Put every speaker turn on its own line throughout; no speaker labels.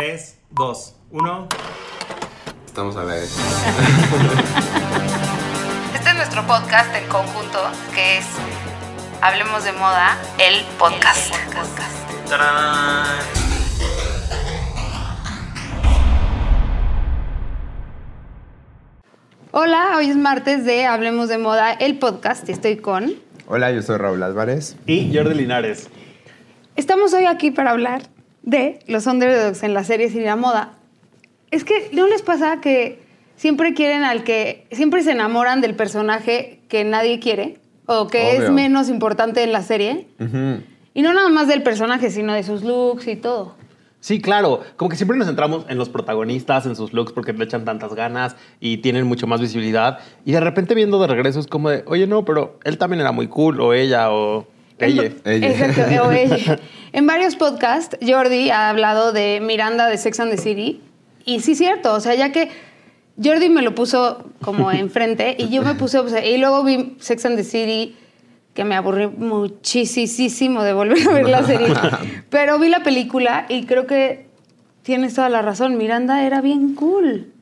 3, 2, 1.
Estamos a ver.
Este es nuestro podcast en conjunto, que es Hablemos de Moda, el podcast.
¡Tarán!
Hola, hoy es martes de Hablemos de Moda, el podcast. y Estoy con.
Hola, yo soy Raúl Álvarez.
Y Jordi Linares.
Estamos hoy aquí para hablar de los underdogs en las series y la moda. Es que no les pasa que siempre quieren al que. Siempre se enamoran del personaje que nadie quiere o que es menos importante en la serie. Y no nada más del personaje, sino de sus looks y todo.
Sí, claro. Como que siempre nos centramos en los protagonistas, en sus looks, porque le echan tantas ganas y tienen mucho más visibilidad. Y de repente viendo de regreso es como de, oye, no, pero él también era muy cool, o ella, o ella.
Ella.
Exacto, o ella. En varios podcasts, Jordi ha hablado de Miranda de Sex and the City. Y sí, cierto. O sea, ya que Jordi me lo puso como enfrente y yo me puse. o sea, y luego vi Sex and the City, que me aburrí muchísimo de volver a ver la serie. Pero vi la película y creo que tienes toda la razón. Miranda era bien cool.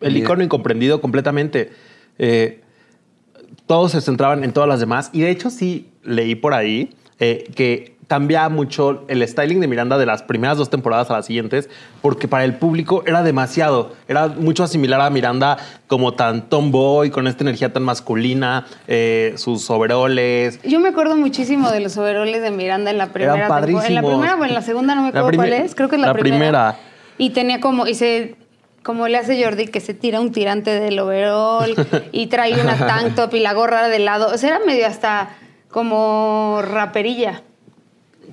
El icono incomprendido completamente. Eh, todos se centraban en todas las demás. Y de hecho, sí leí por ahí eh, que cambia mucho el styling de Miranda de las primeras dos temporadas a las siguientes, porque para el público era demasiado. Era mucho asimilar a Miranda como tan tomboy, con esta energía tan masculina, eh, sus overoles.
Yo me acuerdo muchísimo de los overoles de Miranda en la primera
Eran
temporada. En la
padrísimos.
primera o en la segunda, no me acuerdo cuál es. Creo que es la,
la primera.
Y tenía como, y se, como le hace Jordi, que se tira un tirante del overol y trae una tank top y la gorra de lado. O sea, era medio hasta como raperilla.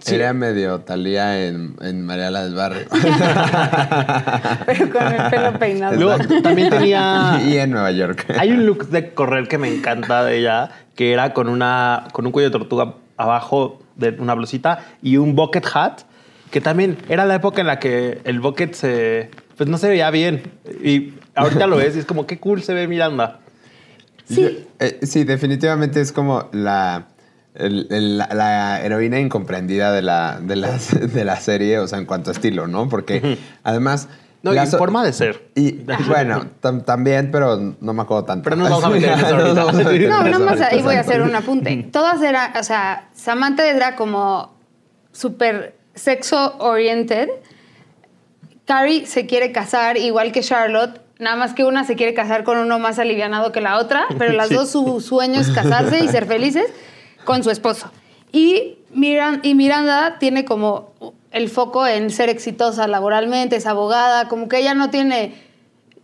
Sí.
Era medio Talía en, en Mariala del Barrio.
Pero con el pelo peinado.
Luego, también tenía...
y en Nueva York.
Hay un look de correr que me encanta de ella, que era con, una, con un cuello de tortuga abajo de una blusita y un bucket hat, que también era la época en la que el bucket se, pues no se veía bien. Y ahorita lo ves y es como, qué cool se ve Miranda.
Sí.
Eh, sí, definitivamente es como la, el- el- la, la heroína incomprendida de la, de, la, de la serie, o sea, en cuanto a estilo, ¿no? Porque además...
No,
la
y
so-
forma de ser.
Y bueno, tam- también, pero no me acuerdo tanto.
Pero no nos vamos a meter en eso
No nos
ahorita.
vamos a meter en
No,
eso
nada más ahí voy a hacer un apunte. Todas eran, o sea, Samantha era como súper sexo oriented. Carrie se quiere casar igual que Charlotte, nada más que una se quiere casar con uno más alivianado que la otra, pero las
Sí.
dos su sueño es casarse y ser felices con su esposo. Y, Miran, y Miranda tiene como el foco en ser exitosa laboralmente, es abogada, como que ella no tiene,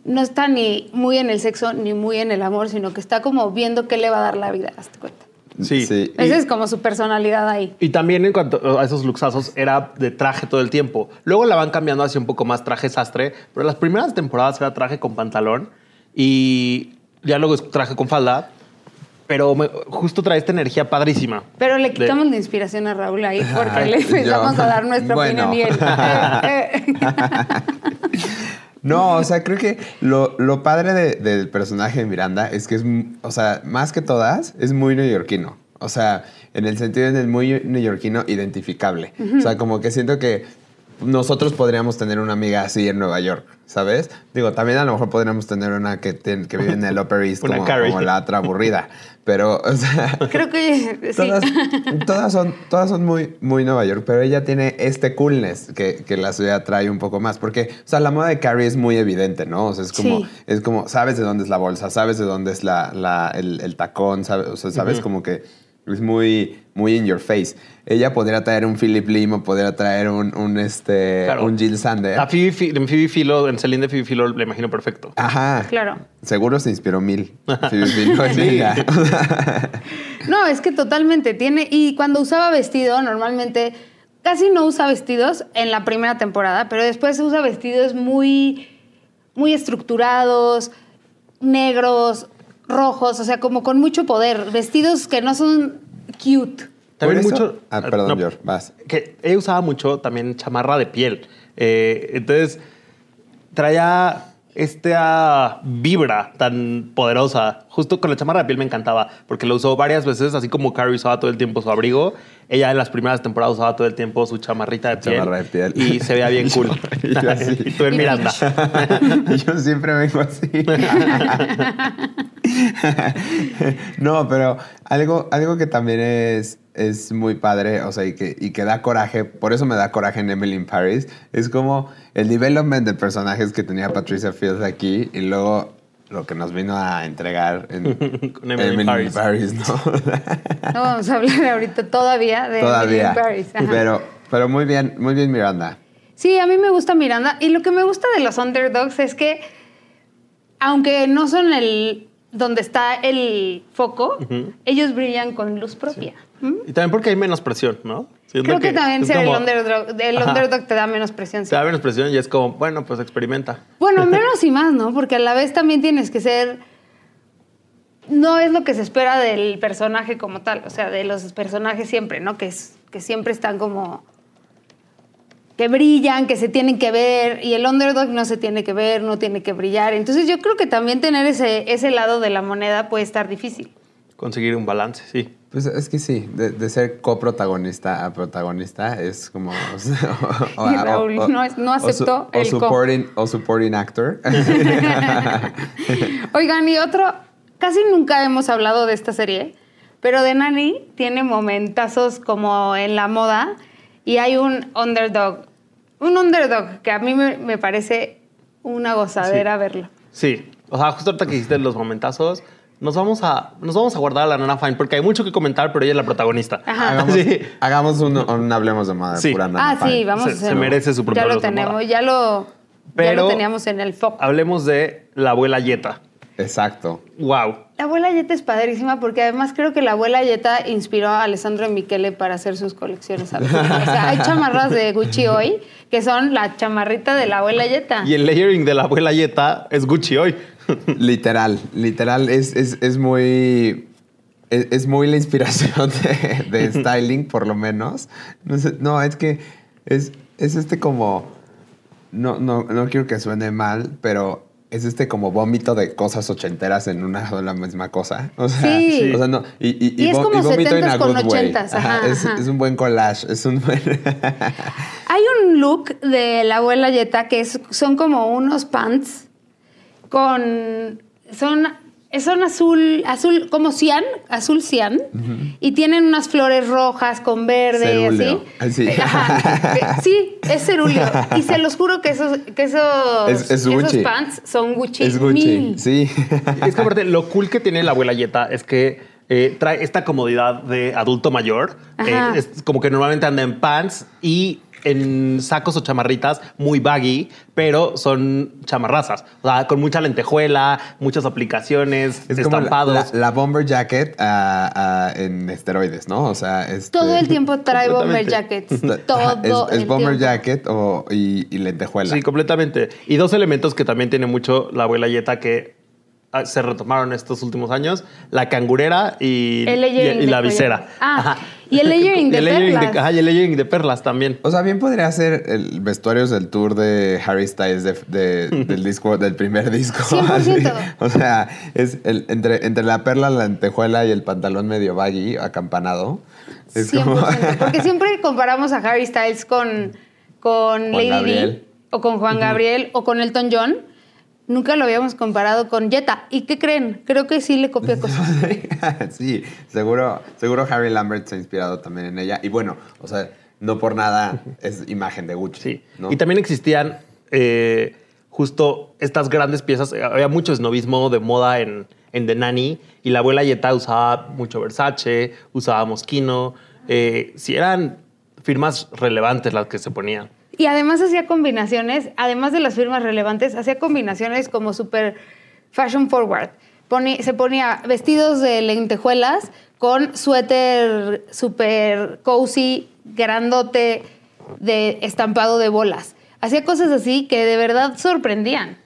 no está ni muy en el sexo ni muy en el amor, sino que está como viendo qué le va a dar la vida, hazte cuenta.
Sí.
Sí.
Y-
Esa es como su personalidad ahí.
Y también en cuanto a esos luxazos, era de traje todo el tiempo. Luego la van cambiando hacia un poco más traje sastre, pero las primeras temporadas era traje con pantalón y ya luego es traje con falda. Pero me- justo trae esta energía padrísima.
Pero le
De-
quitamos la inspiración a Raúl ahí porque
Ay,
le empezamos
yo-
a dar nuestra
bueno.
opinión y él. eh, eh.
No, o sea, creo que lo, lo padre de- del personaje de Miranda es que es, o sea, más que todas, es muy neoyorquino. O sea, en el sentido de muy neoyorquino identificable. O sea, como que siento que nosotros podríamos tener una amiga así en Nueva York, ¿sabes? Digo, también a lo mejor podríamos tener una que, ten- que vive en el Upper East como, la otra aburrida. Pero, o sea,
Creo que sí.
Todas, todas son, todas son muy, muy Nueva York, pero ella tiene este coolness que, que la ciudad trae un poco más. Porque, o sea, la moda de Carrie es muy evidente, ¿no? O sea, es como,
Sí.
es como sabes de dónde es la bolsa, sabes de dónde es la, la- el, el tacón, sabes, o sea, sabes como que es muy, muy in your face. Ella podría traer un Philip Lim o podría traer un, un, este,
Claro.
un Jill Sander.
A Phoebe, Philo, en Celine de Phoebe Philo, le imagino perfecto.
Ajá.
Claro.
Seguro se inspiró mil. Phoebe Philo.
No, es que totalmente tiene. Y cuando usaba vestido, normalmente casi no usa vestidos en la primera temporada, pero después usa vestidos muy, muy estructurados, negros, rojos, o sea, como con mucho poder. Vestidos que no son cute.
También mucho.
Ah, perdón,
no,
George, vas.
Que ella usaba mucho también chamarra de piel. Eh, entonces, traía esta vibra tan poderosa. Justo con la chamarra de piel me encantaba, porque lo usó varias veces, así como Carrie usaba todo el tiempo su abrigo. Ella en las primeras temporadas usaba todo el tiempo su chamarrita de piel.
Chamarra de piel.
Y se veía bien cool.
Y yo así.
y tú en Miranda.
Yo siempre vengo así. no, pero algo, algo que también es, es muy padre, o sea, y que, y que da coraje, por eso me da coraje en Emily in Paris, es como el development de personajes que tenía Patricia Fields aquí y luego lo que nos vino a entregar en
Con Emily in Paris.
¿no?
No vamos a hablar ahorita todavía de
Todavía.
Emily in Paris. Ajá.
Pero, pero muy bien, muy bien Miranda.
Sí, a mí me gusta Miranda. Y lo que me gusta de los underdogs es que, aunque no son el donde está el foco, ellos brillan con luz propia. ¿Mm?
Y también porque hay menos presión, ¿no? Siento
Creo que, también ser el underdog, el underdog te da menos presión. sí.
Te da menos presión y es como, bueno, pues experimenta.
Bueno, menos y más, ¿no? Porque a la vez también tienes que ser. No es lo que se espera del personaje como tal, o sea, de los personajes siempre, ¿no? Que, es, que siempre están como. que brillan, que se tienen que ver, y el underdog no se tiene que ver, no tiene que brillar. Entonces yo creo que también tener ese, ese lado de la moneda puede estar difícil.
Conseguir un balance, sí.
Pues es que sí, de, de ser coprotagonista a protagonista es como... o sea, o-
Y Raúl no
su-
aceptó
o
el co.
supporting, o supporting actor.
Oigan, y otro, casi nunca hemos hablado de esta serie, pero de Nani tiene momentazos como en la moda y hay un underdog, un underdog que a mí me, me parece una gozadera
Sí.
verlo.
Sí. O sea, justo ahorita que hiciste los momentazos, nos vamos a, nos vamos a guardar a la Nana Fine porque hay mucho que comentar, pero ella es la protagonista.
Ajá.
hagamos,
Sí.
hagamos un, un Hablemos de Moda,
Sí.
pura Nana
ah, sí, vamos
Se-
a hacer.
se merece su propio
Ya lo tenemos, ya lo, ya
Pero-
lo teníamos en el foco.
Hablemos de la abuela Yeta.
Exacto.
Wow.
La abuela Yeta es padrísima porque además creo que la abuela Yeta inspiró a Alessandro Michele para hacer sus colecciones. ¿sabes? O sea, hay chamarras de Gucci hoy que son la chamarrita de la abuela Yeta.
Y el layering de la abuela Yeta es Gucci hoy.
Literal, literal, es, es, es muy... Es, es muy la inspiración de, de styling, por lo menos. No, sé, no, es que es, es este como... No, no, no quiero que suene mal, pero es este como vómito de cosas ochenteras en una sola misma cosa. O sea,
Sí.
o sea, no. Y, y,
Y es
vo-
como
vómito in
70s
a
con
way.
80s, ajá,
es,
ajá.
es un buen collage. Es un buen.
Hay un look de la abuela Yeta que es- son como unos pants con. Son, son azul, azul, como cian, azul cian, y tienen unas flores rojas con verde y así.
Ah.
Ajá, que- sí, es cerúleo. Y se los juro que esos, que esos,
Es- es
esos
Gucci.
pants son Gucci.
es Gucci.
mil.
Sí.
Es que aparte, lo cool que tiene la abuela Yeta es que eh, trae esta comodidad de adulto mayor.
Ajá.
Eh, es como que normalmente anda en pants y en sacos o chamarritas muy baggy, pero son chamarrazas. O sea, con mucha lentejuela, muchas aplicaciones,
Es como la,
estampados.
la- la bomber jacket ah, ah, en esteroides, ¿no? O sea, este-
Todo el tiempo trae bomber jackets. Todo
es, es
el
bomber
tiempo.
jacket o, y, y lentejuela.
Sí, completamente. Y dos elementos que también tiene mucho la abuela Yeta que se retomaron estos últimos años, la cangurera y,
El
y-
layering
y
de
la visera.
Ah, y el layering de
Y el layering
perlas.
ajá, y el layering de perlas también.
O sea, bien podría ser el vestuarios del tour de Harry Styles de- de- del disco, del primer disco.
100%.
así. O sea, es el, entre, entre la perla, la lentejuela y el pantalón medio baggy, acampanado. Es
100%.
como.
Porque siempre comparamos a Harry Styles con, con Lady
Gabriel.
Di o con Juan Gabriel o con Elton John. Nunca lo habíamos comparado con Jetta. ¿Y qué creen? Creo que sí le copia cosas.
sí, seguro, seguro Harry Lambert se ha inspirado también en ella. Y bueno, o sea, no por nada es imagen de Gucci.
Sí.
¿no?
Y también existían eh, justo estas grandes piezas. Había mucho esnovismo de moda en, en The Nanny. Y la abuela Yeta usaba mucho Versace, usaba Moschino. Eh, sí, eran firmas relevantes las que se ponían.
Y además hacía combinaciones, además de las firmas relevantes, hacía combinaciones como súper fashion forward. Poni- se ponía vestidos de lentejuelas con suéter súper cozy, grandote, de estampado de bolas. Hacía cosas así que de verdad sorprendían.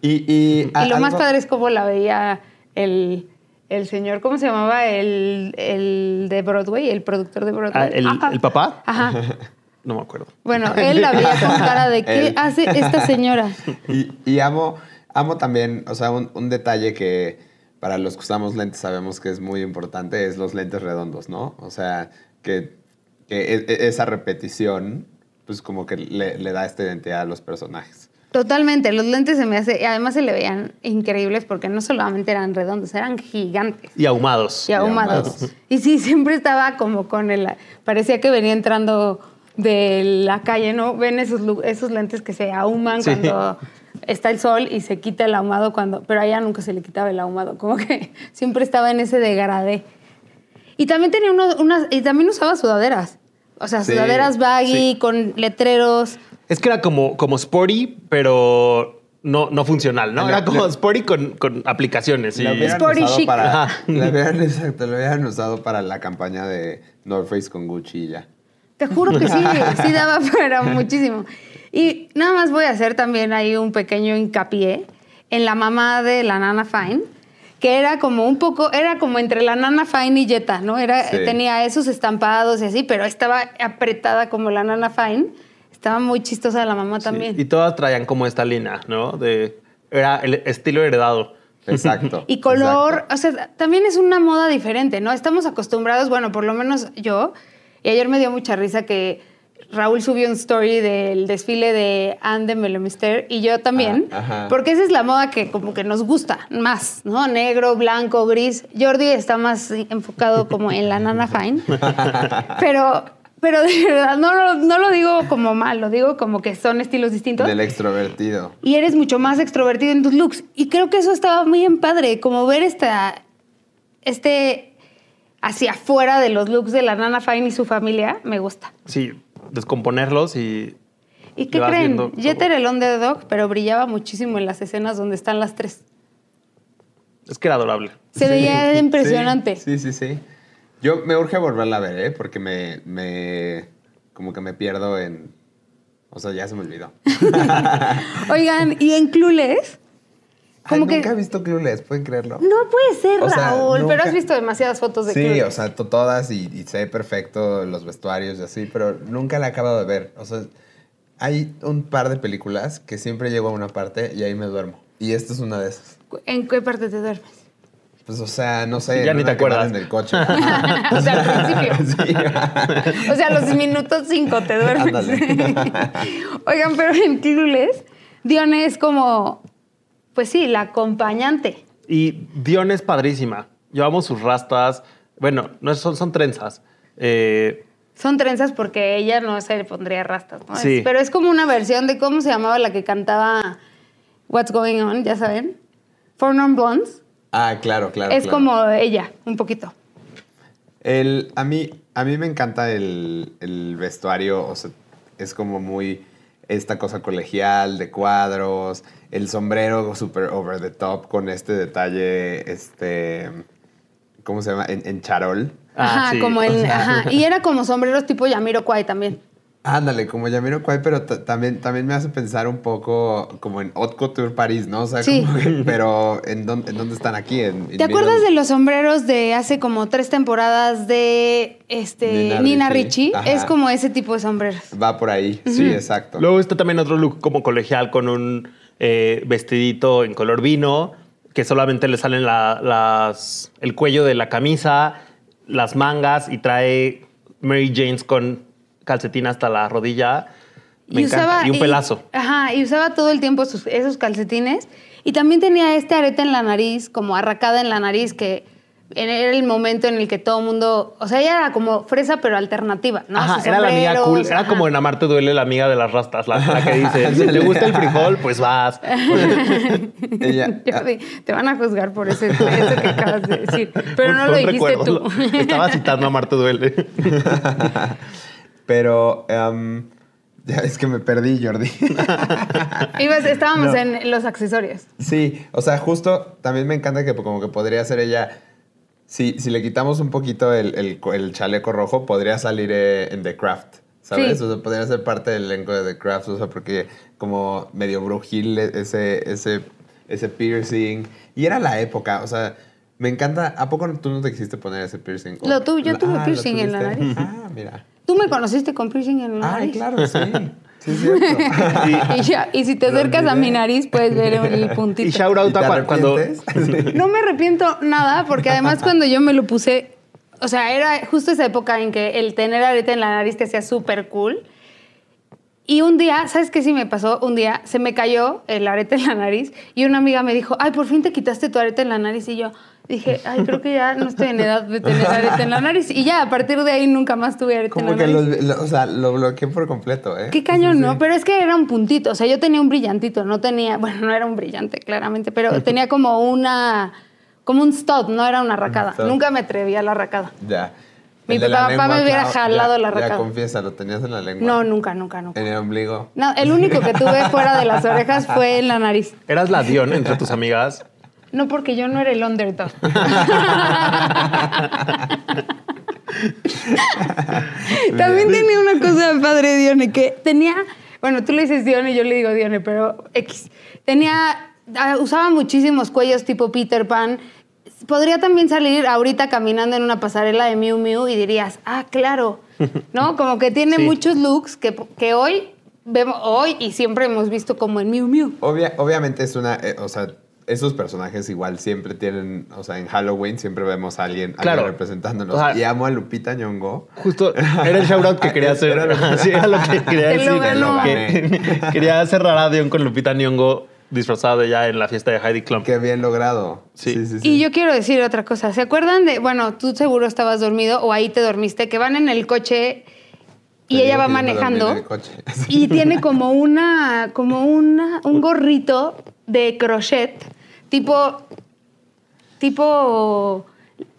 Y, y,
Y lo más
algo-
padre es cómo la veía el, el señor, ¿cómo se llamaba? El, el de Broadway, el productor de Broadway.
Ah, ¿el- el papá?
Ajá.
No me acuerdo.
Bueno, él la veía con cara de ¿qué
Él.
hace esta señora?
Y, y amo, Amo también, o sea, un, un detalle que para los que usamos lentes sabemos que es muy importante, es los lentes redondos, ¿no? O sea, que, que e- e- esa repetición, pues como que le, le da esta identidad a los personajes.
Totalmente, los lentes se me hace, y además se le veían increíbles porque no solamente eran redondos, eran gigantes
Y ahumados.
y ahumados.
ahumados.
Y sí, siempre estaba como con el, parecía que venía entrando de la calle, ¿no? Ven esos, esos lentes que se ahuman
Sí.
cuando está el sol y se quita el ahumado cuando, pero allá nunca se le quitaba el ahumado, como que siempre estaba en ese degradé. Y también tenía unos, unas, y también usaba sudaderas. O sea,
Sí,
sudaderas baggy,
sí.
con letreros.
Es que era como, como sporty, pero no, no funcional, ¿no? Era como sporty con, con aplicaciones. y-
Sporty chic.
para, hubieran, exacto, lo hubieran usado para la campaña de North Face con Gucci y ya.
Te juro que sí, sí daba para muchísimo. Y nada más voy a hacer también ahí un pequeño hincapié en la mamá de la Nana Fine, que era como un poco, era como entre la Nana Fine y Jetta, ¿no? Era,
Sí.
Tenía esos estampados y así, pero estaba apretada como la Nana Fine. Estaba muy chistosa la mamá
Sí,
también.
Y todas traían como esta línea, ¿no? De, era el estilo heredado.
Exacto.
Y color,
exacto.
o sea, también es una moda diferente, ¿no? Estamos acostumbrados, bueno, por lo menos yo, y ayer me dio mucha risa que Raúl subió un story del desfile de Anne de Melemister y yo también,
Ah,
porque esa es la moda que como que nos gusta más, ¿no? Negro, blanco, gris. Jordi está más enfocado como en la Nana Fine, pero, pero de verdad, no, lo- no lo digo como mal, lo digo como que son estilos distintos
Del extrovertido.
y eres mucho más extrovertido en tus looks. Y creo que eso estaba muy en padre, como ver esta, este hacia afuera de los looks de la Nana Fine y su familia, me gusta.
Sí, descomponerlos y...
¿Y qué creen?
viendo
Jet
todo.
era el underdog, pero brillaba muchísimo en las escenas donde están las tres.
Es que era adorable.
Se veía impresionante.
Sí, sí, sí. Yo me urge volverla a ver, ¿eh? Porque me, me... Como que me pierdo en... O sea, ya se me olvidó.
Oigan, y en Clueless,
Ay,
como que...
nunca he visto Clueless, ¿pueden creerlo?
No puede ser,
O sea,
Raúl, pero has visto demasiadas fotos de
Sí,
Clueless.
o sea, to- todas y, y sé perfecto los vestuarios y así, pero nunca la he acabado de ver. O sea, hay un par de películas que siempre llego a una parte y ahí me duermo. Y esta es una de esas.
¿En qué parte te duermes?
Pues, o sea, no sé.
Ya ni te acuerdas.
En el coche.
o sea, al principio.
Sí.
O sea, a los minutos cinco te duermes.
Ándale.
Oigan, pero en Clueless, Dione es como, pues sí, la acompañante.
Y Dion es padrísima. Llevamos sus rastas. Bueno, no son, son trenzas. Eh,
Son trenzas porque ella no se le pondría rastas, ¿no? Es-
Sí.
pero es como una versión de cómo se llamaba la que cantaba What's Going On, ya saben. Four Non Blondes.
Ah, claro, claro.
es
claro.
como ella, un poquito.
El, a, mí, a mí me encanta el, el vestuario, o sea, es como muy esta cosa colegial de cuadros, el sombrero super over the top con este detalle, este, ¿cómo se llama? En, en charol.
Ah,
ajá,
sí,
como
o
el,
sea.
ajá. Y era como sombreros tipo Yamiro Kwai también.
Ándale, como Yamiroquai, pero ta- también, también me hace pensar un poco como en Haute Couture París, ¿no? O sea,
Sí.
como que- pero ¿en dónde, en dónde están aquí? En, en
¿Te acuerdas
Middle-
de los sombreros de hace como tres temporadas de este,
Nina
Nina,
Ricci.
Ricci?
Ajá.
Es como ese tipo de sombreros.
Va por ahí, sí, exacto.
luego está también otro look como colegial con un eh, vestidito en color vino, que solamente le salen la- las, el cuello de la camisa, las mangas y trae Mary Janes con calcetín hasta la rodilla. Me encanta. Y un pelazo.
ajá, y usaba todo el tiempo sus- esos calcetines. Y también tenía este arete en la nariz, como arracada en la nariz, que era el momento en el que todo el mundo. O sea, ella era como fresa, pero alternativa, ¿no?
Ajá, era la amiga cool. Era
ajá.
como en Amarte Duele, la amiga de las rastas, la, la que dice, si te gusta el frijol, pues vas.
Ella,
Jordi, te van a juzgar por ese, eso que acabas de decir. Pero no lo dijiste
recuerdo.
tú.
Estaba citando a Amarte Duele.
Pero em, ya es que me perdí, Jordi.
Ibas- estábamos
No.
en los accesorios.
sí, o sea, justo también me encanta que como que podría ser ella. Si, si le quitamos un poquito el, el el chaleco rojo, podría salir eh, en The Craft. ¿Sabes?
Sí.
O sea, podría ser parte del elenco de The Craft. O sea, porque como medio brujil ese, ese, ese piercing. Y era la época, o sea. Me encanta. ¿A poco tú no te quisiste poner ese piercing?
Lo tu- yo tuve
¿lo
piercing en la nariz.
Ah, mira.
Tú me conociste con piercing en la
Ay,
nariz.
claro, sí. Sí.
Y, ya- y si te acercas a mi nariz, puedes ver el puntito.
Y shout
¿Y
out
te
a cua- cuando.
No me arrepiento nada, porque además cuando yo me lo puse, o sea, era justo esa época en que el tener arete en la nariz te hacía súper cool. Y un día, ¿sabes qué sí me pasó? Un día se me cayó el arete en la nariz y una amiga me dijo, ay, por fin te quitaste tu arete en la nariz. Y yo dije, ay, creo que ya no estoy en edad de tener arete en la nariz. Y ya, a partir de ahí nunca más tuve arete
Como
en
que
la nariz.
lo, lo- o sea, lo bloqueé por completo, ¿eh?
Qué cañón, ¿no? Pero es que era un puntito. O sea, yo tenía un brillantito, no tenía, bueno, no era un brillante, claramente, pero tenía como una, como un stud, no era una racada.
stud.
Nunca me atreví a la racada.
Ya.
Mi papá
lengua,
me hubiera
claro,
jalado
ya-
la
Ya
racada.
confiesa, lo tenías en la lengua.
No, nunca, nunca, nunca.
En el ombligo.
No, el único que tuve fuera de las orejas fue en la nariz.
Eras la Dion entre tus amigas.
No, porque yo no era el underdog. También tenía una cosa padre, Dione, que tenía, bueno, tú le dices Dione, yo le digo Dione, pero X. Tenía, ah, usaba muchísimos cuellos tipo Peter Pan. Podría también salir ahorita caminando en una pasarela de Miu Miu y dirías, ah, claro, ¿no? Como que tiene
Sí.
muchos looks que, que hoy vemos, hoy y siempre hemos visto como en Miu Miu.
Obvia- obviamente es una, eh, o sea, esos personajes igual siempre tienen, o sea, en Halloween siempre vemos a alguien, alguien
Claro.
representándonos.
O sea,
y amo a Lupita Nyong'o.
Justo era el shout out que quería hacer.
Era lo-
Sí, era lo que quería
Te lo
decir. Que- quería cerrar a Dion con Lupita Nyong'o disfrazada de ya en la fiesta de Heidi Klum.
Qué bien logrado.
Sí.
Sí, sí, sí.
Y yo quiero decir otra cosa. ¿Se acuerdan de, bueno, tú seguro estabas dormido o ahí te dormiste, que van en el coche y
Te
ella va manejando
en el coche.
y tiene como una, como una, un gorrito de crochet, tipo, tipo,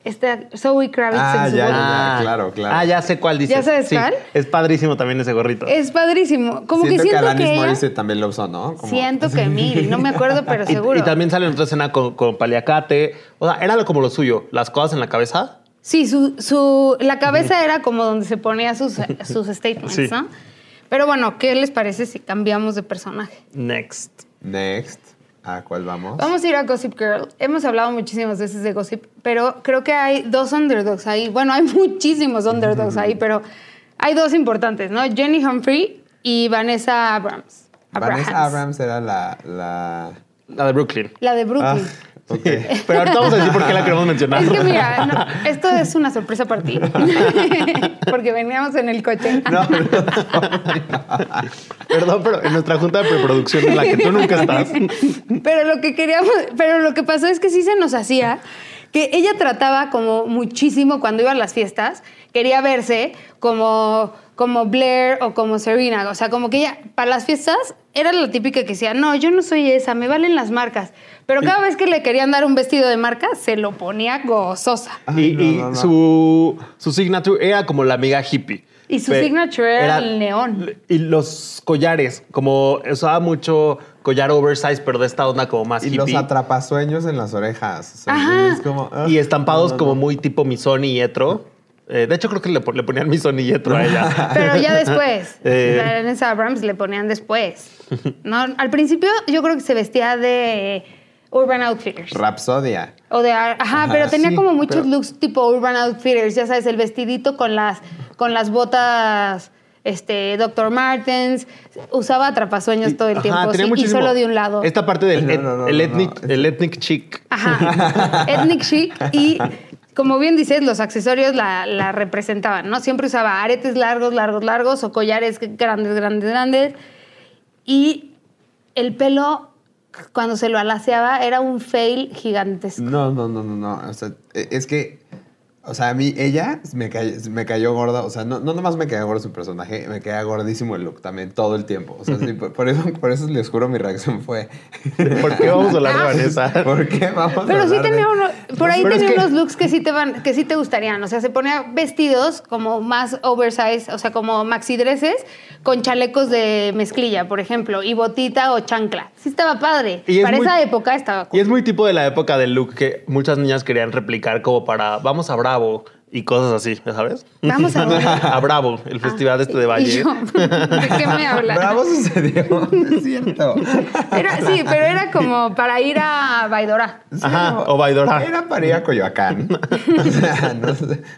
este, Zoe Kravitz
Ah,
en su
ya,
boda.
ya. claro, claro.
Ah, ya sé cuál dices.
¿Ya sabes
Sí,
cuál?
Es padrísimo también ese gorrito.
Es padrísimo. Como
siento
que siento
Alanis
que ella-
Morissette también lo usó, ¿no? Como-
siento que mil, no me acuerdo, pero seguro.
Y, también sale en otra escena con, con paliacate. O sea, era como lo suyo. Las cosas en la cabeza.
Sí, su, su, la cabeza era como donde se ponía sus, sus statements,
Sí.
¿no? Pero bueno, ¿qué les parece si cambiamos de personaje?
Next.
Next. ¿A cuál vamos?
Vamos a ir a Gossip Girl. Hemos hablado muchísimas veces de Gossip, pero creo que hay dos underdogs ahí. Bueno, hay muchísimos underdogs ahí, pero hay dos importantes, ¿no? Jenny Humphrey y Vanessa Abrams.
Vanessa. Abrams era la... la...
La de Brooklyn.
La de Brooklyn.
Ah, ok.
Pero ahorita vamos a decir por qué la queremos mencionar.
Es que mira, no, esto es una sorpresa para ti. Porque veníamos en el coche.
No, no,
Perdón, pero en nuestra junta de preproducción en la que tú nunca estás.
Pero lo que queríamos, pero lo que pasó es que sí se nos hacía que ella trataba como muchísimo cuando iba a las fiestas, quería verse como, como Blair o como Serena. O sea, como que ella, para las fiestas, era la típica que decía, no, yo no soy esa, me valen las marcas. Pero cada vez que le querían dar un vestido de marca, se lo ponía gozosa.
Ay,
y
no,
y
no, no.
Su, su signature era como la amiga hippie.
Y su signature era el neón.
Y los collares, como usaba mucho collar oversize, pero de esta onda como más
Y los atrapasueños en las orejas. O sea,
Ajá.
es como, ah,
y estampados
no, no,
como muy tipo Missoni y Etro. Eh, de hecho, creo que le, pon- le ponían Missoni y Etro a ella.
Pero ya después,
Eh.
la Vanessa Abrams le ponían después. ¿no? Al principio yo creo que se vestía de Urban Outfitters.
Rapsodia.
O de, ajá,
Ajá,
pero tenía
sí,
como muchos
pero-
looks tipo Urban Outfitters, ya sabes, el vestidito con las, con las botas, este, Dr. Martens, usaba atrapasueños todo el
Ajá,
tiempo
tenía
sí, y solo de un lado.
Esta parte del
No,
et-
no, no,
el,
no,
ethnic,
no.
el ethnic chic.
Ajá, ethnic chic y como bien dices, los accesorios la, representaban, ¿no? Siempre usaba aretes largos, largos, largos o collares grandes, grandes, grandes y el pelo cuando se lo alaceaba era un fail gigantesco.
No, no, no, no, no. O sea, e- es que, o sea, a mí, ella me cayó, me cayó gorda. O sea, no, no nomás me caía gordo su personaje, me caía gordísimo el look también, todo el tiempo. O sea, sí, por, por eso, por eso les juro mi reacción fue.
¿Por qué vamos a hablar de Vanessa?
¿Por qué vamos a
Pero sí
hablar de-
tenía uno, por ahí
pero es
tenía
que-
unos looks que sí te van, que sí te gustarían. O sea, se ponía vestidos como más oversize, o sea, como maxi dresses, con chalecos de mezclilla, por ejemplo, y botita o chancla. Sí estaba padre.
Y es
Para
muy-
esa época estaba
Y
cool.
es muy tipo de la época del look que muchas niñas querían replicar como para vamos a Bravo y cosas así, ¿ya sabes?
Vamos a ver.
A Bravo, el festival este de
Y
Valle.
yo, ¿De qué me hablas?
Bravo sucedió, es cierto.
Era, sí, pero era como para ir a Baidora.
Ajá, o Baidora.
Era para ir a Coyoacán. O sea, no,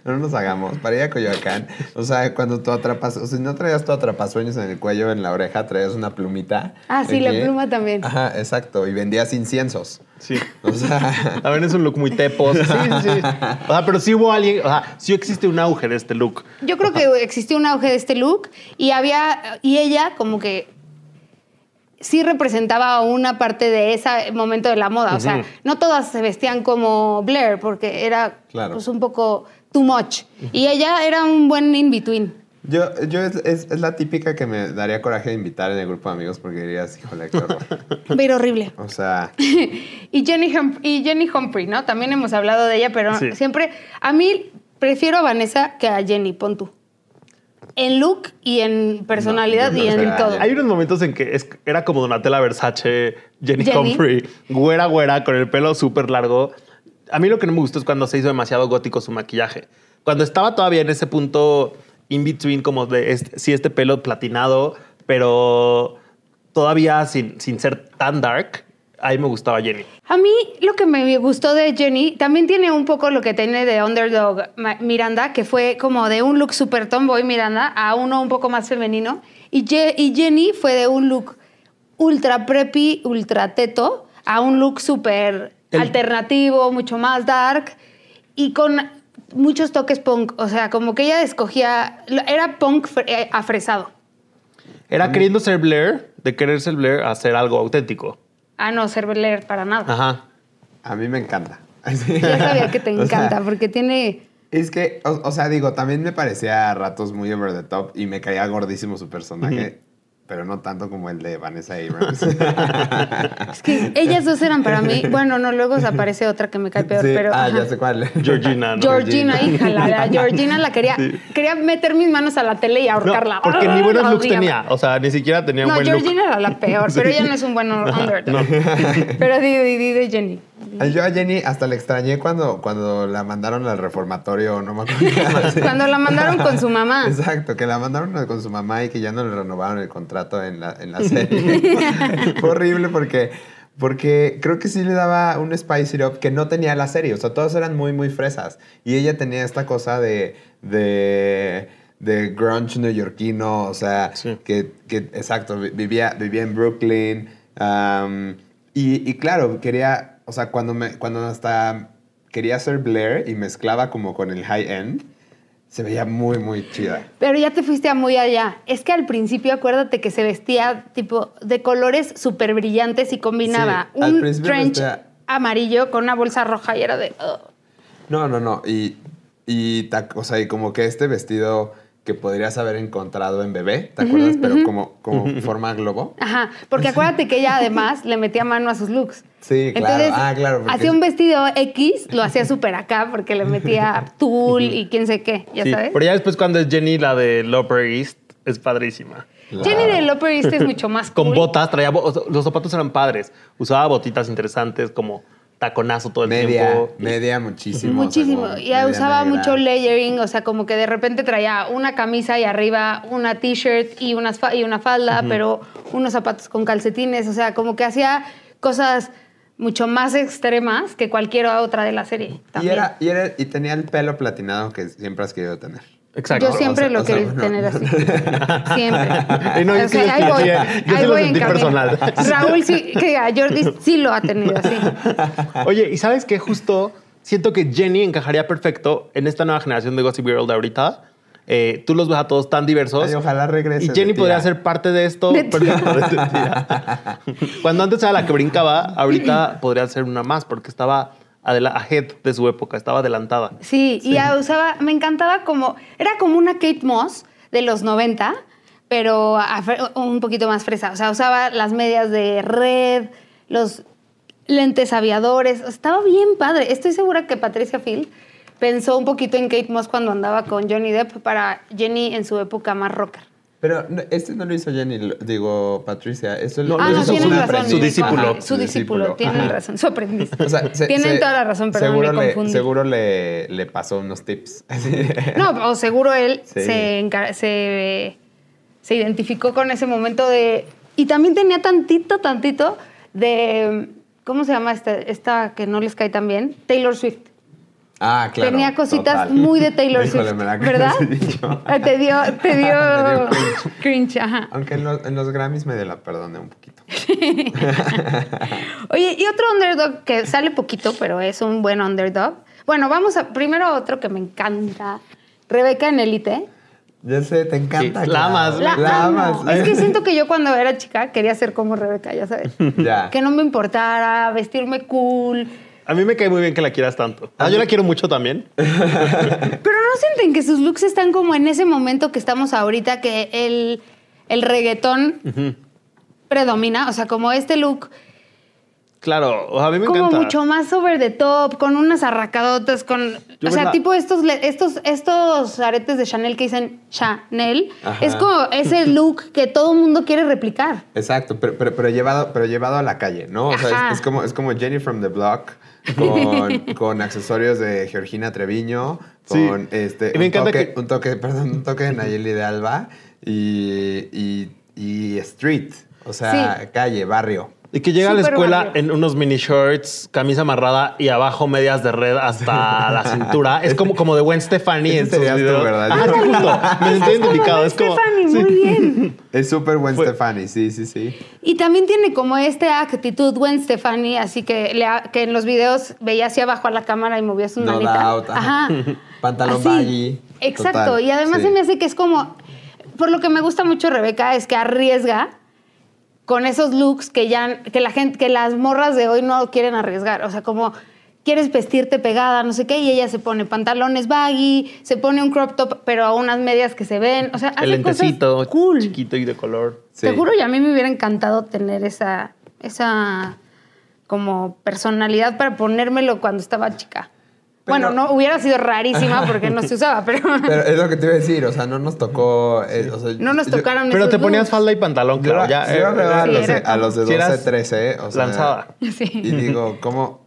no nos hagamos. Para ir a Coyoacán. O sea, cuando tú atrapas, o sea, si no traías tu atrapasueños en el cuello, en la oreja, traías una plumita.
Ah, sí, la pluma también.
Ajá, exacto. Y vendías inciensos.
Sí.
O sea,
También es un look muy tepos. Sí, sí, sí. O sea, pero sí hubo alguien, o sea, sí existe un auge de este look.
Yo creo que existió un auge de este look y había y ella como que sí representaba una parte de ese momento de la moda. O sea, no todas se vestían como Blair porque era
Claro.
pues, un poco too much. Y ella era un buen in-between.
Yo, yo es, es- es la típica que me daría coraje de invitar en el grupo de amigos porque dirías, híjole, qué horror.
Pero horrible.
O sea,
Y Jenny, Hum- y Jenny Humphrey, ¿no? También hemos hablado de ella, pero
Sí.
siempre... A mí prefiero a Vanessa que a Jenny, pon tú. En look y en personalidad y en todo.
Hay unos momentos en que es- era como Donatella Versace, Jenny,
Jenny.
Humphrey, güera, güera, con el pelo súper largo. A mí lo que no me gustó es cuando se hizo demasiado gótico su maquillaje. Cuando estaba todavía en ese punto in between, como de este, sí, este pelo platinado, pero todavía sin, sin ser tan dark, ahí me gustaba Jenny.
A mí lo que me gustó de Jenny también tiene un poco lo que tiene de Underdog Miranda, que fue como de un look super tomboy Miranda a uno un poco más femenino. Y, Je- y Jenny fue de un look ultra preppy, ultra teto, a un look súper alternativo, mucho más dark y con muchos toques punk. O sea, como que ella escogía, era punk fre- eh, afresado.
Era queriendo ser Blair, de querer ser Blair, a hacer algo auténtico.
A no ser Blair para nada.
Ajá.
a mí me encanta.
Ya sabía que te
O sea,
encanta porque tiene...
Es que, o, o sea, digo, también me parecía a ratos muy over the top y me caía gordísimo su personaje, pero no tanto como el de Vanessa Abrams.
Es que ellas dos eran para mí. Bueno, no, luego se aparece otra que me cae peor,
Sí,
pero.
ah,
ajá.
ya sé cuál.
Georgina, ¿no?
Georgina, hija, la, la Georgina la quería. Quería meter mis manos a la tele y
No,
ahorcarla.
porque ni buenos looks tenía. O sea, ni siquiera tenía un
No,
buen
Georgina
look.
era la peor, pero ella no es un buen underdog. Pero di, di, di de Jenny.
Yo a Jenny hasta le extrañé cuando, cuando la mandaron al reformatorio, no me acuerdo. Sí.
Cuando la mandaron con su mamá.
Exacto, que la mandaron con su mamá y que ya no le renovaron el contrato en la, en la serie. Fue horrible porque, porque creo que sí le daba un spice it up que no tenía la serie. O sea, todos eran muy, muy fresas. Y ella tenía esta cosa de, de, de grunge neoyorquino, o sea,
Sí.
que, que, exacto, vi- vivía, vivía en Brooklyn. um, y, y claro, quería, o sea, cuando, me, cuando hasta quería ser Blair y mezclaba como con el high end, se veía muy, muy chida.
Pero ya te fuiste a muy allá. Es que al principio acuérdate que se vestía tipo de colores súper brillantes y combinaba
Sí,
un trench
vestía-
amarillo con una bolsa roja y era de.
No, no, no. Y, y, ta- o sea, y como que este vestido que podrías haber encontrado en bebé, ¿te acuerdas? Pero como, como forma globo.
Ajá, porque acuérdate que ella además le metía mano a sus looks.
Sí, claro.
Entonces,
Ah, claro, porque-
hacía un vestido X, lo hacía súper acá porque le metía tul y quién sé qué, ya
Sí,
sabes.
Pero ya después cuando es Jenny, la de Loper East, es padrísima.
Jenny de Upper East es mucho más
Con
cool.
botas, traía bo- los zapatos eran padres. Usaba botitas interesantes como taconazo todo el
Media,
tiempo.
media muchísimo.
Muchísimo.
o sea, como
y
media
usaba mucho layering, o sea, como que de repente traía una camisa y arriba una t-shirt y, y una falda, pero unos zapatos con calcetines, o sea, como que hacía cosas mucho más extremas que cualquier otra de la serie.
Y, era, y, era- y tenía el pelo platinado que siempre has querido tener.
Exacto.
Yo siempre
o sea-
lo
o sea,
quería tener así. Siempre.
Y no, yo
O
sí
sea,
lo
ahí voy,
yo
ahí en
personal.
Raúl sí, que a Jordi sí lo ha tenido así.
Oye, ¿y sabes qué? Justo siento que Jenny encajaría perfecto en esta nueva generación de Gossip Girl de ahorita. Eh, tú los ves a todos tan diversos.
Ay, ojalá regrese
Y Jenny podría ser parte de esto.
De
tía. Cuando antes era la que brincaba, ahorita podría ser una más porque estaba ahead de su época, estaba adelantada.
Sí, y ya usaba, me encantaba como, era como una Kate Moss de los 90, pero a- un poquito más fresa. O sea, usaba las medias de red, los lentes aviadores. Estaba bien padre. Estoy segura que Patricia Field pensó un poquito en Kate Moss cuando andaba con Johnny Depp para Jenny en su época más rocker.
Pero no, este no lo hizo Jenny, lo- digo, Patricia. Lo
Ah,
lo
no,
hizo su-
razón.
su discípulo.
Ajá, Su discípulo, tienen
Ajá.
razón, su aprendiz.
O sea, se-
tienen
se-
toda la razón, pero
seguro
me
le. Seguro le, le pasó unos tips.
No, o seguro él
Sí.
se, se, se identificó con ese momento de... Y también tenía tantito, tantito de... ¿Cómo se llama esta, esta que no les cae tan bien? Taylor Swift.
Ah, claro.
tenía cositas
total.
muy de Taylor
Híjole,
Swift,
me
¿verdad?
de
Te dio, te dio,
Me dio cringe.
cringe, ajá.
Aunque en los, en los Grammys me la perdoné un poquito.
Oye, y otro underdog que sale poquito, pero es un buen underdog. Bueno, vamos a primero otro que me encanta. Rebeca en Elite.
Ya sé, te encanta.
Sí, la
claro.
amas,
La
La
amo.
amas.
Es que siento que yo cuando era chica quería ser como Rebeca, ya sabes.
Ya.
Que no me importara, vestirme cool.
A mí me cae muy bien que la quieras tanto. Ah, yo la quiero mucho también.
Pero no sienten que sus looks están como en ese momento que estamos ahorita, que el, el reggaetón predomina. O sea, como este look,
Claro, o sea, a mí me
como
encanta.
mucho más over the top, con unas arracadotas, con.
Yo
o sea,
la-
tipo estos, le- estos, estos aretes de Chanel que dicen Chanel.
Ajá.
Es como ese look que todo el mundo quiere replicar.
Exacto, pero, pero, pero llevado, pero llevado a la calle, ¿no? O sea,
Ajá.
es, es como, es como Jenny from the Block con, con accesorios de Georgina Treviño,
Sí.
con este,
Y me
un,
encanta
toque,
que-
un toque, perdón, un toque de Nayeli de Alba y, y, y street, o sea,
Sí.
calle, barrio.
Y que llega a la escuela
barrio.
en unos mini shorts, camisa amarrada y abajo medias de red hasta la cintura. Es como, como de Gwen Stefani en sus videos.
¿verdad?
Ajá, sí, justo. Me sentí identificado. Es como...
Stephanie,
sí.
muy bien.
Es súper buen
Fue-
Stefani, sí, sí, sí.
Y también tiene como esta actitud Gwen Stefani, así que, le que en los videos veía hacia abajo a la cámara y movía su
No
manita.
doubt, ajá. Pantalón
Así.
baggy,
Exacto.
total,
y además
sí.
se me hace que es como. Por lo que me gusta mucho Rebeca es que arriesga con esos looks que ya que la gente, que las morras de hoy no quieren arriesgar. O sea, como quieres vestirte pegada, no sé qué, y ella se pone pantalones baggy, se pone un crop top, pero a unas medias que se ven. O sea,
El
cosas
lentecito
cool.
chiquito y de color.
Sí.
Juro, y a mí me hubiera encantado tener esa, esa como personalidad para ponérmelo cuando estaba chica.
Pero-
bueno, no hubiera sido rarísima porque no se usaba, pero,
Pero es lo que te iba a decir, o sea, no nos tocó... eh, o sea,
no nos
yo-
tocaron
Pero
esos
te ponías falda y pantalón,
Yo,
claro. Ya,
yo
eh,
a,
Sí,
los,
era
de- a los de
Si
12,
eras
13, o sea,
lanzada.
Sí.
Y digo, ¿cómo?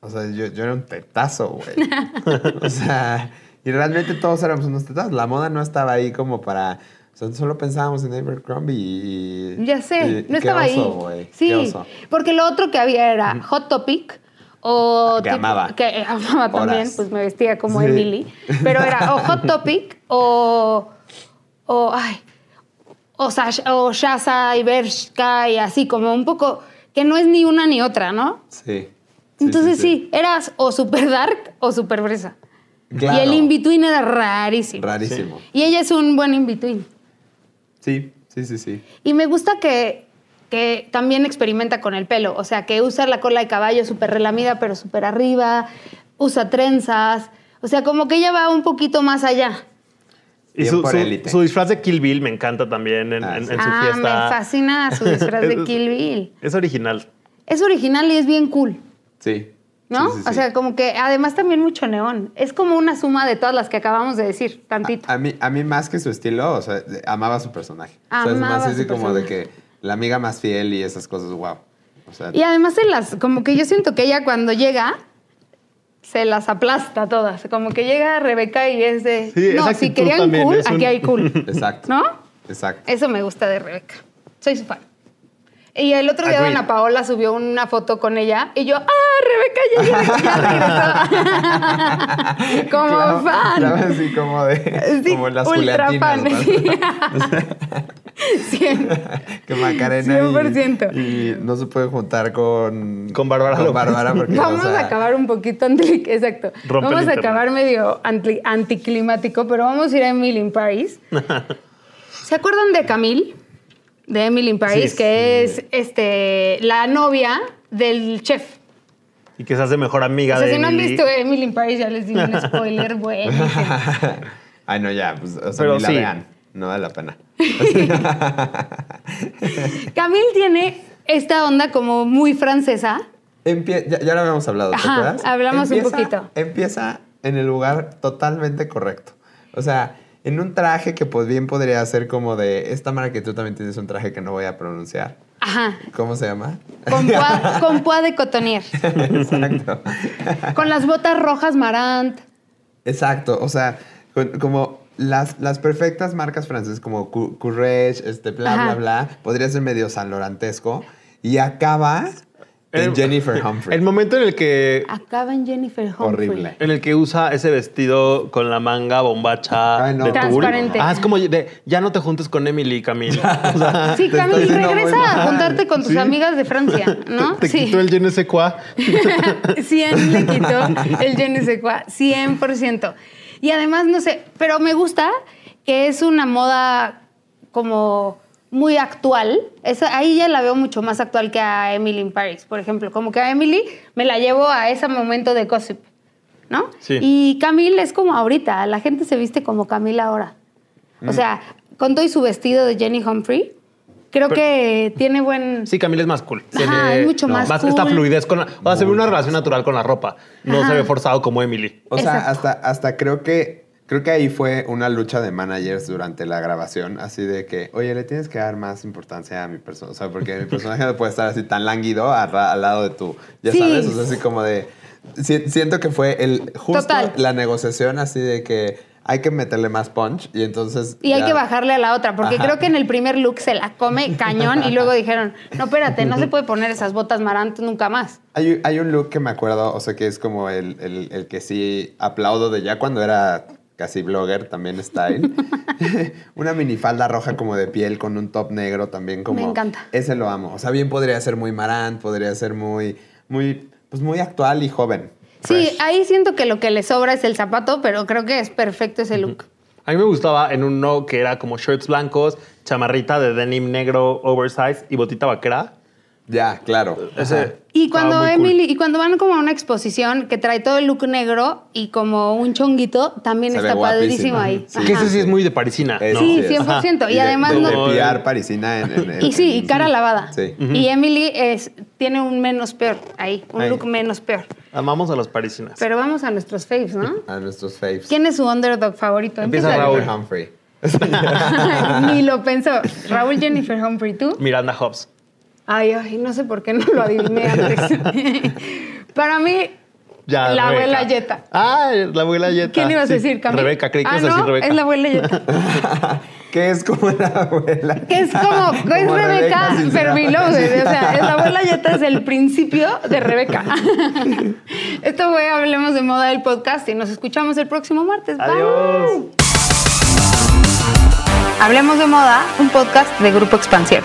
O sea, yo, yo era un tetazo, güey. o sea, y realmente todos éramos unos tetazos. La moda no estaba ahí como para... O sea, solo pensábamos en Abercrombie y... y-
Ya sé,
y-
no
qué
estaba
oso,
ahí.
güey, qué
Sí,
oso.
porque lo otro que había era Hot Topic o
Que amaba.
que eh, amaba también, pues me vestía como
Sí.
Emily, pero era o Hot Topic o o ay, o, Sash- o Shaza y Bershka y así como un poco que no es ni una ni otra, ¿no?
Sí. Sí,
Entonces sí, eras o super dark o super fresa.
Claro.
Y el in-between era rarísimo.
Rarísimo.
Y ella es un buen in-between.
Sí, sí, sí, sí.
Y me gusta que, que también experimenta con el pelo. O sea, que usa la cola de caballo súper relamida, pero súper arriba. Usa trenzas. O sea, como que ella va un poquito más allá.
Y su, disfraz de Kill Bill me encanta también en,
Ah,
en-
sí.
en su
ah,
fiesta.
me fascina su disfraz de Kill Bill.
Es original.
Es original y es bien cool.
Sí.
¿No?
Sí, sí,
O sea, como que además también mucho neón. Es como una suma de todas las que acabamos de decir, tantito.
A, a mí, a mí más que su estilo, o sea, de- amaba su personaje. o sea, es
Amaba
más así
su
como de
personaje.
que la amiga más fiel y esas cosas, wow. O sea,
Y además se las, como que yo siento que ella cuando llega, se las aplasta todas. Como que llega Rebeca y es de.
Sí,
no, si querían
también
cool,
un-
aquí hay cool.
exacto.
¿No?
Exacto.
Eso me gusta de Rebeca. Soy su fan. Y el otro día
Agreed.
Dana Paola subió una foto con ella y yo, ¡ah, Rebeca ya, ya regresó! como
Claro,
fan.
claro, así como de.
Sí,
como las
ultra fan.
¿No?
Cien.
que Macarena. y-
100%.
Y, no se puede juntar con.
Con Bárbara
Con. Bárbara porque.
Vamos
o sea,
a acabar un poquito anti, exacto. Vamos a
internet.
acabar medio anti- anticlimático, pero vamos a ir a Emily in Paris. ¿Se acuerdan de Camille? De Emily in Paris,
Sí,
que
sí.
es este la novia del chef.
Y que se hace mejor amiga
O sea,
de
si no han visto Emily in Paris, ya les di un spoiler buenísimo.
Ay, no, ya. Pues, o sea,
Pero
ni la
sí.
vean. No vale la pena.
Camille tiene esta onda como muy francesa.
Empie- ya, ya lo habíamos hablado, ¿te
Ajá,
acuerdas?
hablamos un poquito.
Empieza en el lugar totalmente correcto. O sea, en un traje que pues bien podría ser como de esta marca que tú también tienes un traje que no voy a pronunciar.
Ajá.
¿Cómo se llama?
Con poa, con poa de cotonier.
Exacto.
Con las botas rojas Marant.
Exacto, o sea, con- como las, las perfectas marcas francesas como Cou- Courrèges, este, bla,
Ajá.
bla, bla, podría ser medio San Lorantesco y acaba en
El-
Jennifer Humphrey.
El momento en el que
Acaba en Jennifer Humphrey.
Horrible.
en el que usa ese vestido con la manga bombacha
Ay, no.
de.
Transparente.
Ah, es como de ya no te juntes con Emily, Camille. O sea,
Sí, Camille, regresa a juntarte con tus
Sí.
amigas de Francia, ¿no?
te
sí.
quitó el je ne sais quoi.
100 le quitó el je ne sais quoi, 100%. Y además, no sé, pero me gusta que es una moda como muy actual. Esa, ahí ya la veo mucho más actual que a Emily in Paris, por ejemplo. Como que a Emily me la llevo a ese momento de gossip, ¿no?
Sí.
Y Camille es como ahorita, la gente se viste como Camille ahora. O sea, con todo y su vestido de Jenny Humphrey, creo
Pero-
que tiene buen...
Sí, Camille es más cool.
Ajá, es mucho más
esta
cool.
fluidez con la, o sea, se ve una relación natural con la ropa. No
Ajá.
se ve forzado como Emily.
O sea,
Exacto.
hasta, hasta creo que creo que ahí fue una lucha de managers durante la grabación, así de que, oye, le tienes que dar más importancia a mi persona, o sea, porque mi personaje no puede estar así tan lánguido al lado de tú, ya
Sí.
sabes, o sea, así como de si- siento que fue el justo
Total.
la negociación así de que hay que meterle más punch y entonces
Y hay que bajarle a la otra, porque
Ajá.
creo que en el primer look se la come cañón y luego dijeron, no, espérate, no se puede poner esas botas marantes nunca más.
Hay, hay un look que me acuerdo, o sea, que es como el, el- el que sí aplaudo de ya cuando era casi blogger, también style. Una minifalda roja como de piel con un top negro también como...
Me encanta.
Ese lo amo. O sea, bien podría ser muy marant, podría ser muy, muy, pues muy actual y joven.
Sí,
Fresh.
ahí siento que lo que le sobra es el zapato, pero creo que es perfecto ese look.
A mí me gustaba en uno que era como shorts blancos, chamarrita de denim negro oversize y botita vaquera.
Ya, claro.
Ese
Ajá.
Y cuando
muy cool.
Emily, y cuando van como a una exposición que trae todo el look negro y como un chonguito, también
Se
está padrísimo ahí.
Sí.
Que
Ajá.
ese sí es muy de parisina.
Es-
¿no?
Sí,
es.
100%. Y
de-
además
de,
no-
de PR parisina en, en-
Y sí, y
en-
cara lavada.
Sí.
Y Emily es, tiene un menos peor ahí, un
Ahí.
look menos peor.
Amamos a los parisinas.
Pero vamos a nuestros faves, ¿no?
A nuestros faves.
¿Quién es su underdog favorito?
Empieza
Empieza
Raúl.
Humphrey.
Ni lo pensó. Raúl Jennifer Humphrey, ¿tú?
Miranda Hobbs.
Ay, ay, no sé por qué no lo adiviné antes. Para mí,
Ya,
la
Rebeca.
abuela Yeta.
Ah, la abuela Yeta.
¿Quién ibas a
Sí.
decir, Camila?
Rebeca, creí que
ah,
ibas a
no,
decir Rebeca.
es la abuela Yeta.
que es como la abuela.
Que es como, es
Como
Rebeca,
Rebeca.
O sea, la abuela Yeta es el principio de Rebeca. Esto fue Hablemos de Moda del podcast y nos escuchamos el próximo martes. Bye.
Adiós.
Hablemos de moda, un podcast de Grupo Expansión.